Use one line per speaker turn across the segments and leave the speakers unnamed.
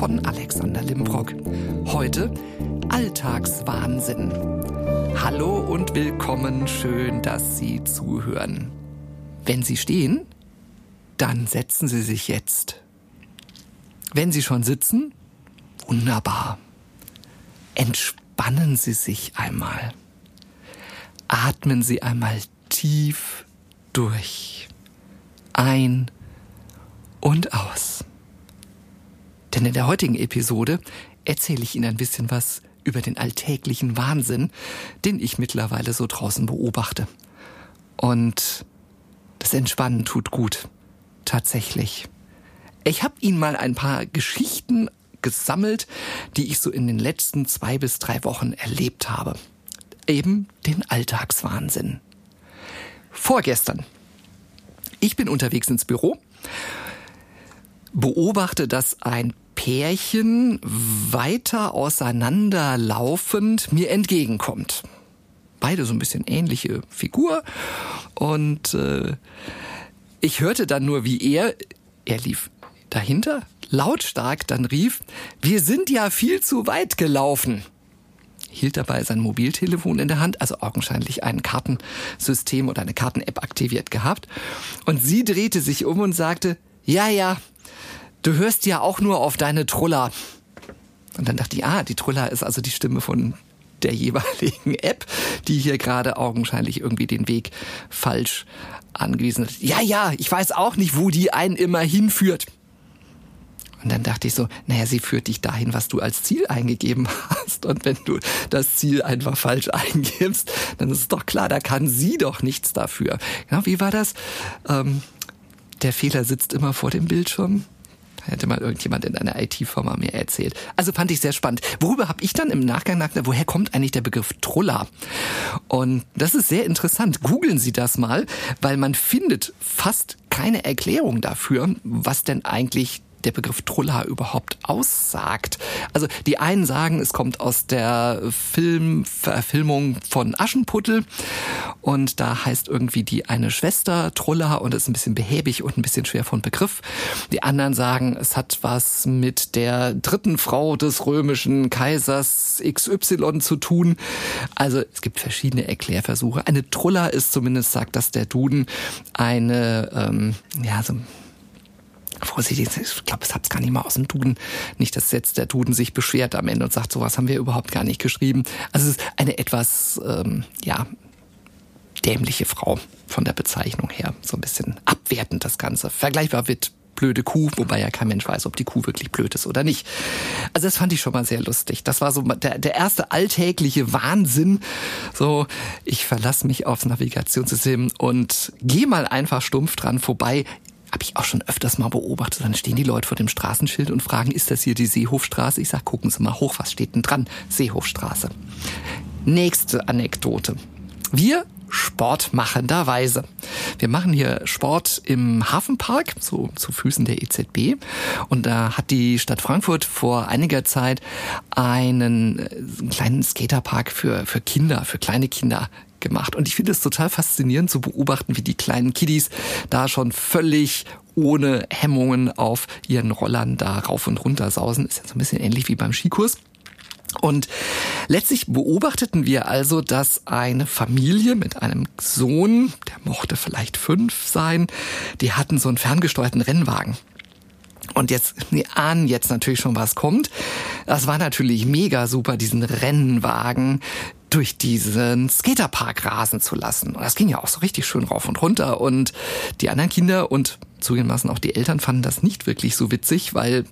von Alexander Limbrock. Heute Alltagswahnsinn. Hallo und willkommen, schön, dass Sie zuhören. Wenn Sie stehen, dann setzen Sie sich jetzt. Wenn Sie schon sitzen, wunderbar. Entspannen Sie sich einmal. Atmen Sie einmal tief durch. Ein und aus. Denn in der heutigen Episode erzähle ich Ihnen ein bisschen was über den alltäglichen Wahnsinn, den ich mittlerweile so draußen beobachte. Und das Entspannen tut gut. Tatsächlich. Ich habe Ihnen mal ein paar Geschichten gesammelt, die ich so in den letzten zwei bis drei Wochen erlebt habe. Eben den Alltagswahnsinn. Vorgestern. Ich bin unterwegs ins Büro, beobachte, dass ein Pärchen weiter auseinanderlaufend mir entgegenkommt. Beide so ein bisschen ähnliche Figur und äh, ich hörte dann nur, wie er, er lief dahinter, lautstark dann rief, wir sind ja viel zu weit gelaufen hielt dabei sein Mobiltelefon in der Hand, also augenscheinlich ein Kartensystem oder eine Karten-App aktiviert gehabt. Und sie drehte sich um und sagte, ja, ja, du hörst ja auch nur auf deine Truller. Und dann dachte ich, ah, die Truller ist also die Stimme von der jeweiligen App, die hier gerade augenscheinlich irgendwie den Weg falsch angewiesen hat. Ja, ja, ich weiß auch nicht, wo die einen immer hinführt. Und dann dachte ich so, naja, sie führt dich dahin, was du als Ziel eingegeben hast. Und wenn du das Ziel einfach falsch eingibst, dann ist es doch klar, da kann sie doch nichts dafür. Genau, wie war das? Ähm, der Fehler sitzt immer vor dem Bildschirm. Hätte mal irgendjemand in einer IT-Firma mir erzählt. Also fand ich sehr spannend. Worüber habe ich dann im Nachgang nachgedacht, woher kommt eigentlich der Begriff Truller? Und das ist sehr interessant. Googeln Sie das mal, weil man findet fast keine Erklärung dafür, was denn eigentlich der Begriff Trulla überhaupt aussagt. Also die einen sagen, es kommt aus der Filmverfilmung von Aschenputtel und da heißt irgendwie die eine Schwester Trulla und ist ein bisschen behäbig und ein bisschen schwer von Begriff. Die anderen sagen, es hat was mit der dritten Frau des römischen Kaisers XY zu tun. Also es gibt verschiedene Erklärversuche. Eine Trulla ist zumindest, sagt das der Duden, eine, ähm, ja, so vorsichtig, ich glaube, es hat es gar nicht mal aus dem Duden. Nicht, dass jetzt der Duden sich beschwert am Ende und sagt, sowas haben wir überhaupt gar nicht geschrieben. Also es ist eine etwas, ähm, ja, dämliche Frau von der Bezeichnung her. So ein bisschen abwertend das Ganze. Vergleichbar mit blöde Kuh, wobei ja kein Mensch weiß, ob die Kuh wirklich blöd ist oder nicht. Also das fand ich schon mal sehr lustig. Das war so der, der erste alltägliche Wahnsinn. So, ich verlasse mich aufs Navigationssystem und gehe mal einfach stumpf dran vorbei habe ich auch schon öfters mal beobachtet. Dann stehen die Leute vor dem Straßenschild und fragen, ist das hier die Seehofstraße? Ich sag, gucken Sie mal hoch, was steht denn dran? Seehofstraße. Nächste Anekdote. Wir sportmachenderweise. Wir machen hier Sport im Hafenpark, so zu Füßen der EZB. Und da hat die Stadt Frankfurt vor einiger Zeit einen, einen äh, kleinen Skaterpark für, für Kinder, für kleine Kinder gemacht. Und ich finde es total faszinierend zu beobachten, wie die kleinen Kiddies da schon völlig ohne Hemmungen auf ihren Rollern da rauf und runter sausen. Ist ja so ein bisschen ähnlich wie beim Skikurs. Und letztlich beobachteten wir also, dass eine Familie mit einem Sohn, der mochte vielleicht fünf sein, die hatten so einen ferngesteuerten Rennwagen. Und jetzt, wir ahnen jetzt natürlich schon, was kommt. Das war natürlich mega super, diesen Rennwagen durch diesen Skaterpark rasen zu lassen. Und das ging ja auch so richtig schön rauf und runter. Und die anderen Kinder und zugegebenermaßen auch die Eltern fanden das nicht wirklich so witzig, weil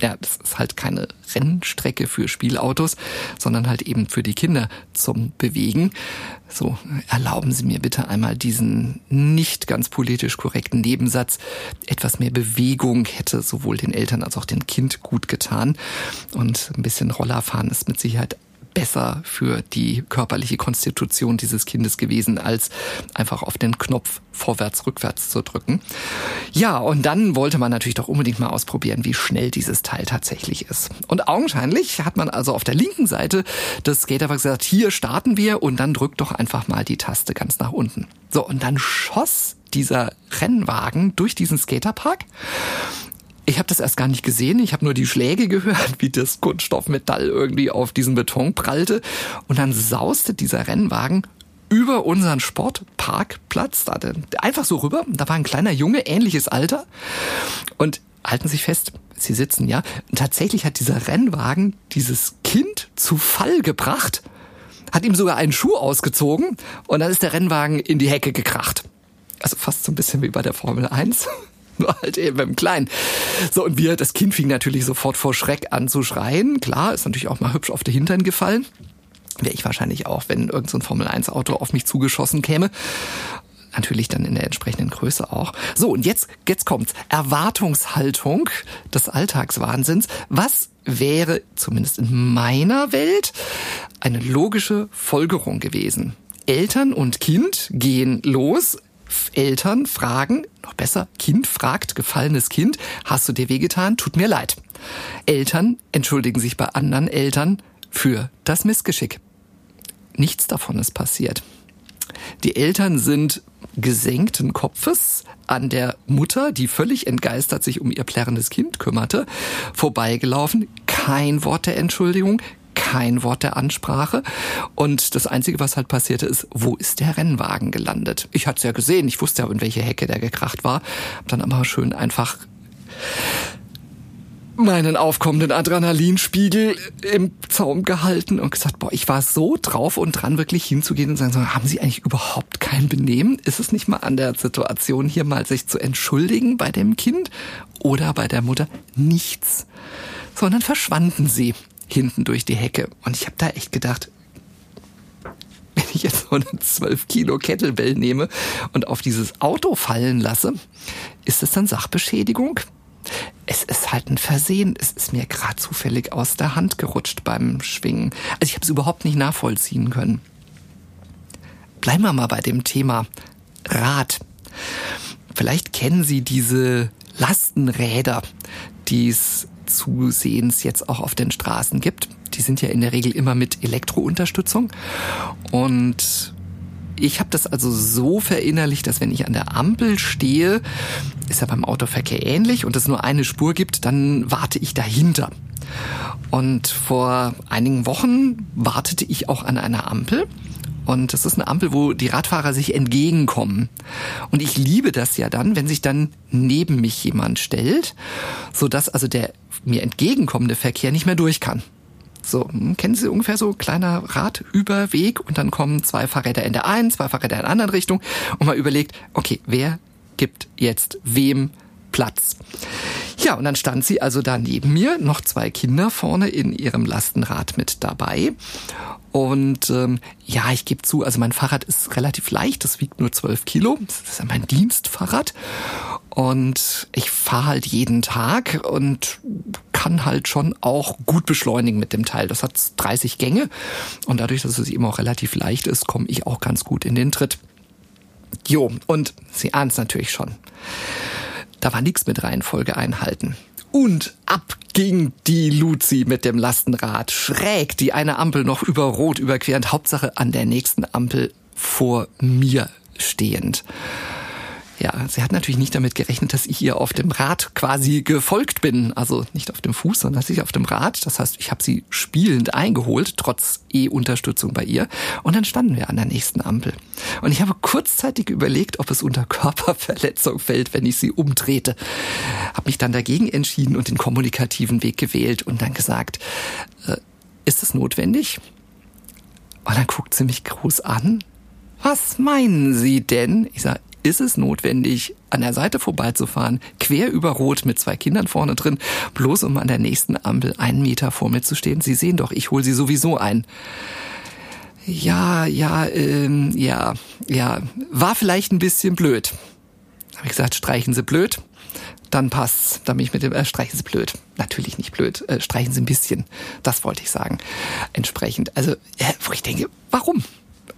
ja, das ist halt keine Rennstrecke für Spielautos, sondern halt eben für die Kinder zum Bewegen. So, erlauben Sie mir bitte einmal diesen nicht ganz politisch korrekten Nebensatz. Etwas mehr Bewegung hätte sowohl den Eltern als auch dem Kind gut getan. Und ein bisschen Rollerfahren ist mit Sicherheit besser für die körperliche Konstitution dieses Kindes gewesen, als einfach auf den Knopf vorwärts, rückwärts zu drücken. Ja, und dann wollte man natürlich doch unbedingt mal ausprobieren, wie schnell dieses Teil tatsächlich ist. Und augenscheinlich hat man also auf der linken Seite des Skaterparks gesagt, hier starten wir und dann drückt doch einfach mal die Taste ganz nach unten. So, und dann schoss dieser Rennwagen durch diesen Skaterpark. Ich habe das erst gar nicht gesehen. Ich habe nur die Schläge gehört, wie das Kunststoffmetall irgendwie auf diesen Beton prallte. Und dann sauste dieser Rennwagen über unseren Sportparkplatz, da, einfach so rüber. Da war ein kleiner Junge, ähnliches Alter. Und halten sich fest, sie sitzen, ja. Und tatsächlich hat dieser Rennwagen dieses Kind zu Fall gebracht, hat ihm sogar einen Schuh ausgezogen und dann ist der Rennwagen in die Hecke gekracht. Also fast so ein bisschen wie bei der Formel 1. Nur halt eben im Kleinen. So, und wir, das Kind fing natürlich sofort vor Schreck an zu schreien. Klar, ist natürlich auch mal hübsch auf den Hintern gefallen. Wäre ich wahrscheinlich auch, wenn irgendein so Formel 1 Auto auf mich zugeschossen käme natürlich dann in der entsprechenden Größe auch. So, und jetzt, jetzt kommt's. Erwartungshaltung des Alltagswahnsinns. Was wäre, zumindest in meiner Welt, eine logische Folgerung gewesen? Eltern und Kind gehen los. Eltern fragen, noch besser, Kind fragt, gefallenes Kind, hast du dir wehgetan? Tut mir leid. Eltern entschuldigen sich bei anderen Eltern für das Missgeschick. Nichts davon ist passiert. Die Eltern sind gesenkten Kopfes an der Mutter, die völlig entgeistert sich um ihr plärrendes Kind kümmerte, vorbeigelaufen. Kein Wort der Entschuldigung, kein Wort der Ansprache. Und das Einzige, was halt passierte, ist, wo ist der Rennwagen gelandet? Ich hatte es ja gesehen, ich wusste ja, in welche Hecke der gekracht war. Hab dann aber schön einfach meinen aufkommenden Adrenalinspiegel im Zaum gehalten und gesagt, boah, ich war so drauf und dran, wirklich hinzugehen und sagen, haben Sie eigentlich überhaupt kein Benehmen? Ist es nicht mal an der Situation, hier mal sich zu entschuldigen bei dem Kind oder bei der Mutter? Nichts. Sondern verschwanden sie hinten durch die Hecke. Und ich habe da echt gedacht, wenn ich jetzt so eine 12 Kilo Kettlebell nehme und auf dieses Auto fallen lasse, ist das dann Sachbeschädigung? es ist halt ein Versehen. Es ist mir gerade zufällig aus der Hand gerutscht beim Schwingen. Also ich habe es überhaupt nicht nachvollziehen können. Bleiben wir mal bei dem Thema Rad. Vielleicht kennen Sie diese Lastenräder, die es zusehends jetzt auch auf den Straßen gibt. Die sind ja in der Regel immer mit Elektrounterstützung. Und ich habe das also so verinnerlicht, dass wenn ich an der Ampel stehe, ist ja beim Autoverkehr ähnlich und es nur eine Spur gibt, dann warte ich dahinter. Und vor einigen Wochen wartete ich auch an einer Ampel. Und das ist eine Ampel, wo die Radfahrer sich entgegenkommen. Und ich liebe das ja dann, wenn sich dann neben mich jemand stellt, so dass also der mir entgegenkommende Verkehr nicht mehr durch kann. So, hm, kennen Sie ungefähr so kleiner Radüberweg und dann kommen zwei Fahrräder in der einen, zwei Fahrräder in der anderen Richtung und man überlegt, okay, wer gibt jetzt wem Platz? Ja, und dann stand sie also da neben mir, noch zwei Kinder vorne in ihrem Lastenrad mit dabei. Und ähm, ja, ich gebe zu, also mein Fahrrad ist relativ leicht, das wiegt nur 12 Kilo. Das ist ja mein Dienstfahrrad. Und ich fahre halt jeden Tag und kann halt schon auch gut beschleunigen mit dem Teil. Das hat 30 Gänge und dadurch, dass es eben auch relativ leicht ist, komme ich auch ganz gut in den Tritt. Jo, und Sie ahnen es natürlich schon. Da war nichts mit Reihenfolge einhalten. Und ab ging die Luzi mit dem Lastenrad schräg die eine Ampel noch über Rot überquerend, Hauptsache an der nächsten Ampel vor mir stehend. Ja, sie hat natürlich nicht damit gerechnet, dass ich ihr auf dem Rad quasi gefolgt bin. Also nicht auf dem Fuß, sondern dass ich auf dem Rad. Das heißt, ich habe sie spielend eingeholt, trotz E-Unterstützung bei ihr. Und dann standen wir an der nächsten Ampel. Und ich habe kurzzeitig überlegt, ob es unter Körperverletzung fällt, wenn ich sie umtrete. Habe mich dann dagegen entschieden und den kommunikativen Weg gewählt und dann gesagt, äh, ist es notwendig? Und dann guckt sie mich groß an. Was meinen Sie denn? Ich sage, ist es notwendig, an der Seite vorbeizufahren, quer über Rot mit zwei Kindern vorne drin, bloß um an der nächsten Ampel einen Meter vor mir zu stehen. Sie sehen doch, ich hole sie sowieso ein. Ja, ja, ähm, ja, ja, war vielleicht ein bisschen blöd. Habe ich gesagt, streichen Sie blöd, dann passt's. Dann bin ich mit dem, äh, streichen Sie blöd. Natürlich nicht blöd, äh, streichen Sie ein bisschen. Das wollte ich sagen. Entsprechend. Also, äh, wo ich denke, warum?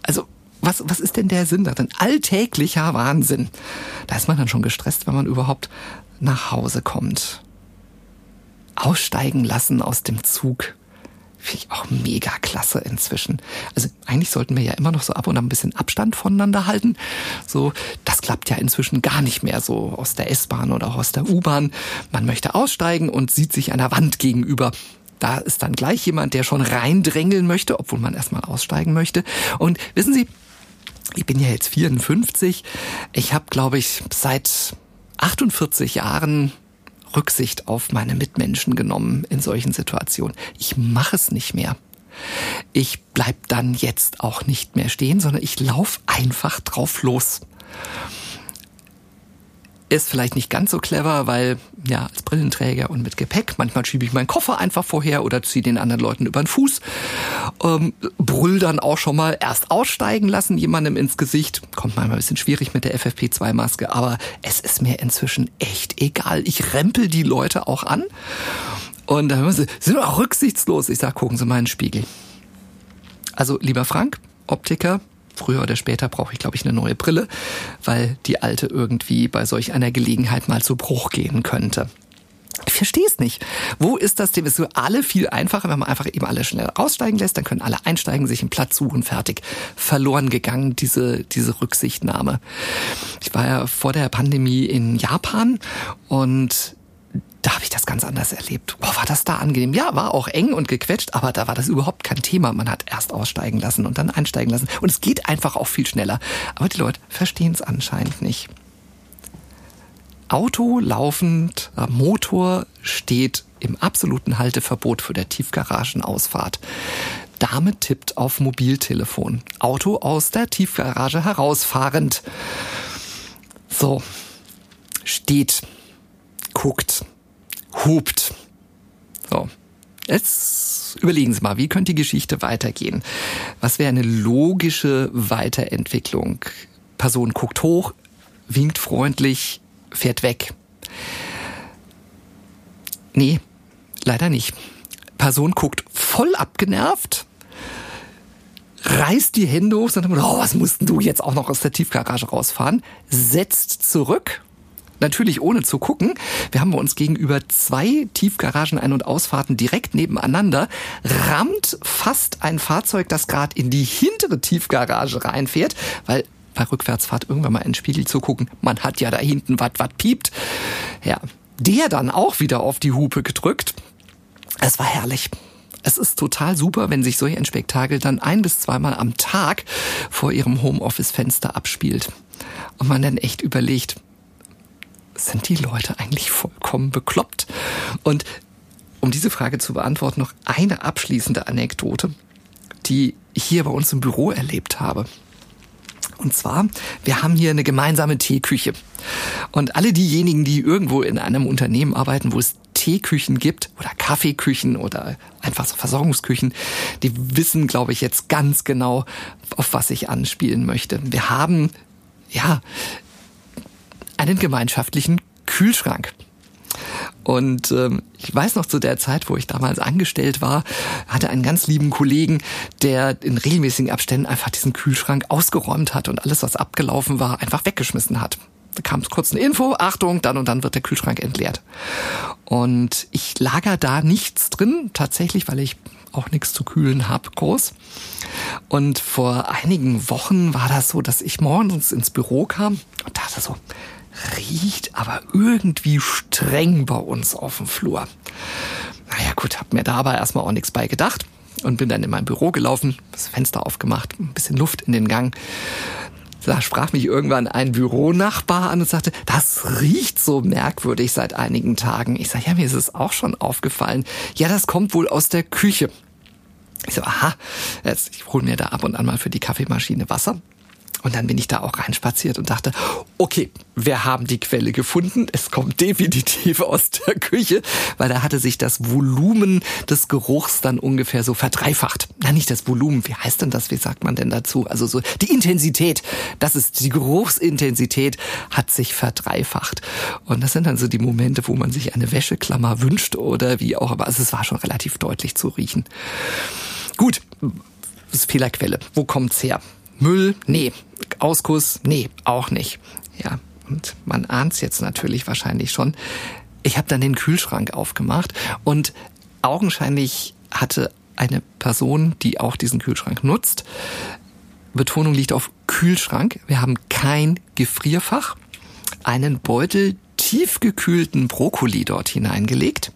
Also, was, was ist denn der Sinn darin? Alltäglicher Wahnsinn. Da ist man dann schon gestresst, wenn man überhaupt nach Hause kommt. Aussteigen lassen aus dem Zug. Finde ich auch mega klasse inzwischen. Also eigentlich sollten wir ja immer noch so ab und an ein bisschen Abstand voneinander halten. So, Das klappt ja inzwischen gar nicht mehr so aus der S-Bahn oder aus der U-Bahn. Man möchte aussteigen und sieht sich einer Wand gegenüber. Da ist dann gleich jemand, der schon reindrängeln möchte, obwohl man erstmal aussteigen möchte. Und wissen Sie, ich bin ja jetzt 54. Ich habe, glaube ich, seit 48 Jahren Rücksicht auf meine Mitmenschen genommen in solchen Situationen. Ich mache es nicht mehr. Ich bleib dann jetzt auch nicht mehr stehen, sondern ich lauf einfach drauf los. Ist vielleicht nicht ganz so clever, weil ja, als Brillenträger und mit Gepäck, manchmal schiebe ich meinen Koffer einfach vorher oder ziehe den anderen Leuten über den Fuß. Ähm, brüll dann auch schon mal erst aussteigen lassen, jemandem ins Gesicht. Kommt manchmal ein bisschen schwierig mit der FFP2-Maske, aber es ist mir inzwischen echt egal. Ich rempel die Leute auch an. Und dann hören sie, sind auch rücksichtslos. Ich sag, gucken Sie mal in den Spiegel. Also, lieber Frank, Optiker, früher oder später brauche ich, glaube ich, eine neue Brille, weil die alte irgendwie bei solch einer Gelegenheit mal zu Bruch gehen könnte. Ich verstehe es nicht. Wo ist das Thema? Ist für alle viel einfacher, wenn man einfach eben alle schnell raussteigen lässt, dann können alle einsteigen, sich einen Platz suchen, fertig. Verloren gegangen, diese, diese Rücksichtnahme. Ich war ja vor der Pandemie in Japan und da habe ich das ganz anders erlebt. Boah, war das da angenehm? Ja, war auch eng und gequetscht, aber da war das überhaupt kein Thema. Man hat erst aussteigen lassen und dann einsteigen lassen. Und es geht einfach auch viel schneller. Aber die Leute verstehen es anscheinend nicht. Auto laufend, äh, Motor steht im absoluten Halteverbot für der Tiefgaragenausfahrt. Dame tippt auf Mobiltelefon. Auto aus der Tiefgarage herausfahrend. So. Steht. Guckt hupt. So. Jetzt überlegen Sie mal, wie könnte die Geschichte weitergehen? Was wäre eine logische Weiterentwicklung? Person guckt hoch, winkt freundlich, fährt weg. Nee, leider nicht. Person guckt voll abgenervt, reißt die Hände hoch, sagt, oh, was mussten du jetzt auch noch aus der Tiefgarage rausfahren, setzt zurück natürlich ohne zu gucken. Wir haben uns gegenüber zwei Tiefgaragen Ein- und Ausfahrten direkt nebeneinander, rammt fast ein Fahrzeug, das gerade in die hintere Tiefgarage reinfährt, weil bei Rückwärtsfahrt irgendwann mal in den Spiegel zu gucken, man hat ja da hinten was, was piept. Ja, der dann auch wieder auf die Hupe gedrückt. Es war herrlich. Es ist total super, wenn sich solch ein Spektakel dann ein bis zweimal am Tag vor ihrem Homeoffice-Fenster abspielt. Und man dann echt überlegt, sind die Leute eigentlich vollkommen bekloppt? Und um diese Frage zu beantworten, noch eine abschließende Anekdote, die ich hier bei uns im Büro erlebt habe. Und zwar, wir haben hier eine gemeinsame Teeküche. Und alle diejenigen, die irgendwo in einem Unternehmen arbeiten, wo es Teeküchen gibt oder Kaffeeküchen oder einfach so Versorgungsküchen, die wissen, glaube ich, jetzt ganz genau, auf was ich anspielen möchte. Wir haben, ja, einen gemeinschaftlichen Kühlschrank. Und ähm, ich weiß noch zu der Zeit, wo ich damals angestellt war, hatte einen ganz lieben Kollegen, der in regelmäßigen Abständen einfach diesen Kühlschrank ausgeräumt hat und alles, was abgelaufen war, einfach weggeschmissen hat. Da kam kurz eine Info, Achtung, dann und dann wird der Kühlschrank entleert. Und ich lager da nichts drin, tatsächlich, weil ich auch nichts zu kühlen habe, groß. Und vor einigen Wochen war das so, dass ich morgens ins Büro kam und dachte so, riecht aber irgendwie streng bei uns auf dem Flur. Naja gut, hab mir da aber erstmal auch nichts bei gedacht und bin dann in mein Büro gelaufen, das Fenster aufgemacht, ein bisschen Luft in den Gang. Da sprach mich irgendwann ein Büronachbar an und sagte, das riecht so merkwürdig seit einigen Tagen. Ich sage, ja, mir ist es auch schon aufgefallen. Ja, das kommt wohl aus der Küche. Ich so, aha, jetzt, ich hole mir da ab und an mal für die Kaffeemaschine Wasser. Und dann bin ich da auch reinspaziert und dachte, okay, wir haben die Quelle gefunden. Es kommt definitiv aus der Küche, weil da hatte sich das Volumen des Geruchs dann ungefähr so verdreifacht. Na, nicht das Volumen. Wie heißt denn das? Wie sagt man denn dazu? Also so die Intensität. Das ist die Geruchsintensität hat sich verdreifacht. Und das sind dann so die Momente, wo man sich eine Wäscheklammer wünscht oder wie auch. Aber also es war schon relativ deutlich zu riechen. Gut. Das ist Fehlerquelle. Wo kommt's her? Müll? Nee. Auskuss? Nee, auch nicht. Ja, und man ahnt's jetzt natürlich wahrscheinlich schon. Ich habe dann den Kühlschrank aufgemacht und augenscheinlich hatte eine Person, die auch diesen Kühlschrank nutzt, Betonung liegt auf Kühlschrank. Wir haben kein Gefrierfach, einen Beutel tiefgekühlten Brokkoli dort hineingelegt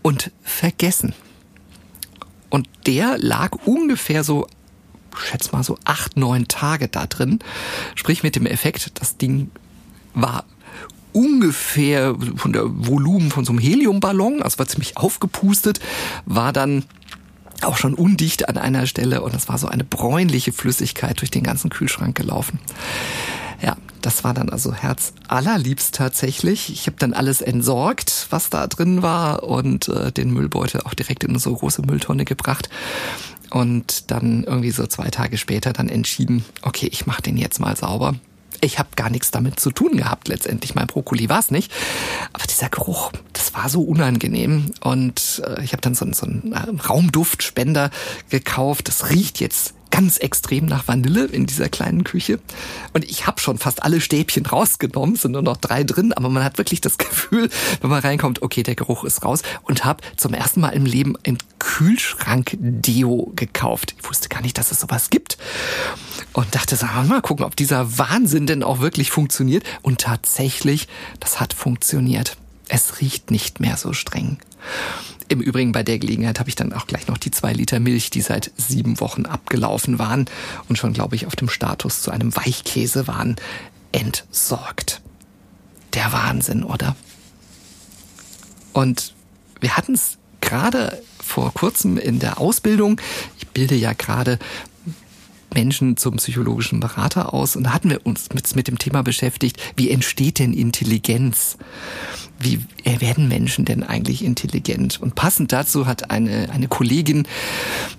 und vergessen. Und der lag ungefähr so, schätz mal so acht, neun Tage da drin. Sprich mit dem Effekt, das Ding war ungefähr von der Volumen von so einem Heliumballon, also war ziemlich aufgepustet, war dann auch schon undicht an einer Stelle und es war so eine bräunliche Flüssigkeit durch den ganzen Kühlschrank gelaufen. Ja, das war dann also Herz allerliebst tatsächlich. Ich habe dann alles entsorgt, was da drin war und äh, den Müllbeutel auch direkt in so große Mülltonne gebracht und dann irgendwie so zwei Tage später dann entschieden, okay, ich mache den jetzt mal sauber. Ich habe gar nichts damit zu tun gehabt letztendlich. Mein Brokkoli war es nicht. Aber dieser Geruch, das war so unangenehm. Und äh, ich habe dann so, so einen Raumduftspender gekauft. Das riecht jetzt ganz extrem nach Vanille in dieser kleinen Küche. Und ich habe schon fast alle Stäbchen rausgenommen, sind nur noch drei drin, aber man hat wirklich das Gefühl, wenn man reinkommt, okay, der Geruch ist raus. Und habe zum ersten Mal im Leben ein Kühlschrank-Deo gekauft. Ich wusste gar nicht, dass es sowas gibt. Und dachte, so, mal gucken, ob dieser Wahnsinn denn auch wirklich funktioniert. Und tatsächlich, das hat funktioniert. Es riecht nicht mehr so streng. Im Übrigen bei der Gelegenheit habe ich dann auch gleich noch die zwei Liter Milch, die seit sieben Wochen abgelaufen waren und schon, glaube ich, auf dem Status zu einem Weichkäse waren, entsorgt. Der Wahnsinn, oder? Und wir hatten es gerade vor kurzem in der Ausbildung. Ich bilde ja gerade Menschen zum psychologischen Berater aus und da hatten wir uns mit, mit dem Thema beschäftigt, wie entsteht denn Intelligenz? Wie werden Menschen denn eigentlich intelligent? Und passend dazu hat eine, eine Kollegin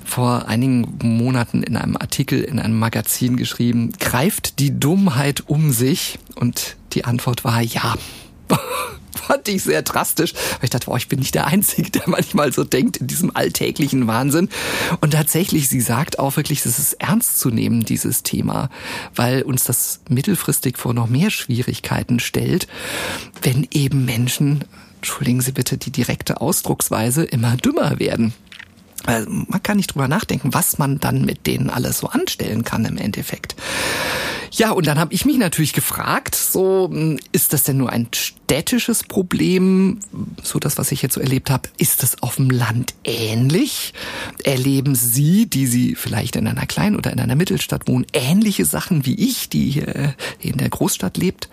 vor einigen Monaten in einem Artikel in einem Magazin geschrieben, greift die Dummheit um sich? Und die Antwort war ja. fand ich sehr drastisch, weil ich dachte, boah, ich bin nicht der Einzige, der manchmal so denkt in diesem alltäglichen Wahnsinn. Und tatsächlich, sie sagt auch wirklich, es ist ernst zu nehmen, dieses Thema, weil uns das mittelfristig vor noch mehr Schwierigkeiten stellt, wenn eben Menschen, entschuldigen Sie bitte die direkte Ausdrucksweise, immer dümmer werden. Also man kann nicht drüber nachdenken, was man dann mit denen alles so anstellen kann im Endeffekt. Ja, und dann habe ich mich natürlich gefragt, so hm, ist das denn nur ein städtisches Problem, so das, was ich jetzt so erlebt habe, ist das auf dem Land ähnlich? Erleben Sie, die Sie vielleicht in einer kleinen oder in einer Mittelstadt wohnen, ähnliche Sachen wie ich, die hier in der Großstadt lebt?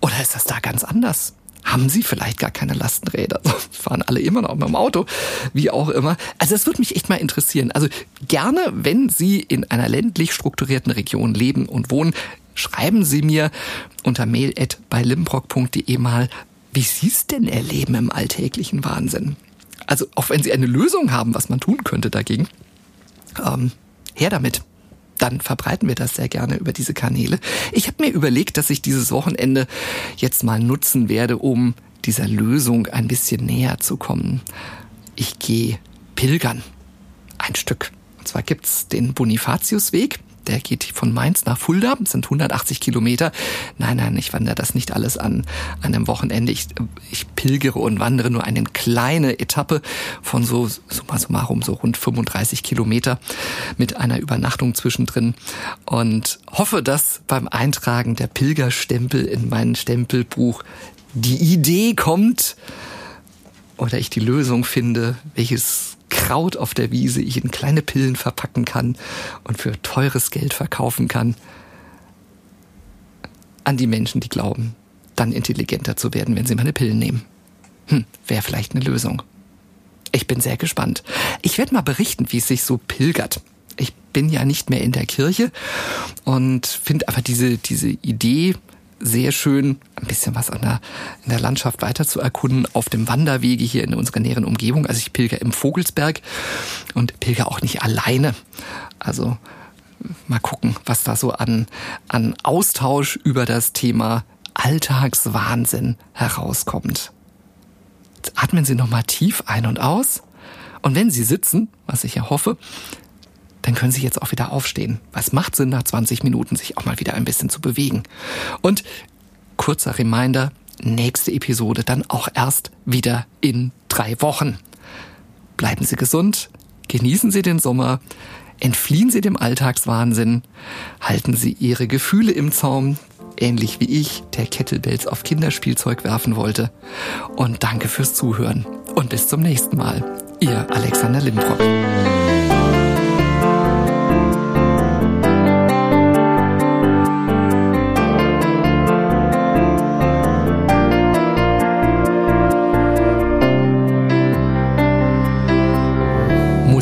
Oder ist das da ganz anders? Haben sie vielleicht gar keine Lastenräder. Fahren alle immer noch mit dem Auto, wie auch immer. Also das würde mich echt mal interessieren. Also gerne, wenn Sie in einer ländlich strukturierten Region leben und wohnen, schreiben Sie mir unter mail mal, wie Sie es denn erleben im alltäglichen Wahnsinn. Also auch wenn Sie eine Lösung haben, was man tun könnte dagegen, ähm, her damit dann verbreiten wir das sehr gerne über diese Kanäle. Ich habe mir überlegt, dass ich dieses Wochenende jetzt mal nutzen werde, um dieser Lösung ein bisschen näher zu kommen. Ich gehe pilgern. Ein Stück. Und zwar gibt's den Bonifatiusweg der geht von Mainz nach Fulda, das sind 180 Kilometer. Nein, nein, ich wandere das nicht alles an, an einem Wochenende. Ich, ich pilgere und wandere nur eine kleine Etappe von so, summa summarum, so rund 35 Kilometer mit einer Übernachtung zwischendrin und hoffe, dass beim Eintragen der Pilgerstempel in mein Stempelbuch die Idee kommt oder ich die Lösung finde, welches Kraut auf der Wiese ich in kleine Pillen verpacken kann und für teures Geld verkaufen kann an die Menschen, die glauben, dann intelligenter zu werden, wenn sie meine Pillen nehmen. Hm, wäre vielleicht eine Lösung. Ich bin sehr gespannt. Ich werde mal berichten, wie es sich so pilgert. Ich bin ja nicht mehr in der Kirche und finde aber diese, diese Idee, sehr schön, ein bisschen was an der, in der Landschaft weiter zu erkunden, auf dem Wanderwege hier in unserer näheren Umgebung. Also ich pilger im Vogelsberg und pilger auch nicht alleine. Also mal gucken, was da so an, an Austausch über das Thema Alltagswahnsinn herauskommt. Jetzt atmen Sie nochmal tief ein und aus. Und wenn Sie sitzen, was ich ja hoffe, dann können Sie jetzt auch wieder aufstehen. Was macht Sinn, nach 20 Minuten sich auch mal wieder ein bisschen zu bewegen? Und kurzer Reminder, nächste Episode dann auch erst wieder in drei Wochen. Bleiben Sie gesund, genießen Sie den Sommer, entfliehen Sie dem Alltagswahnsinn, halten Sie Ihre Gefühle im Zaum, ähnlich wie ich, der Kettlebells auf Kinderspielzeug werfen wollte. Und danke fürs Zuhören und bis zum nächsten Mal. Ihr Alexander Lindbrock.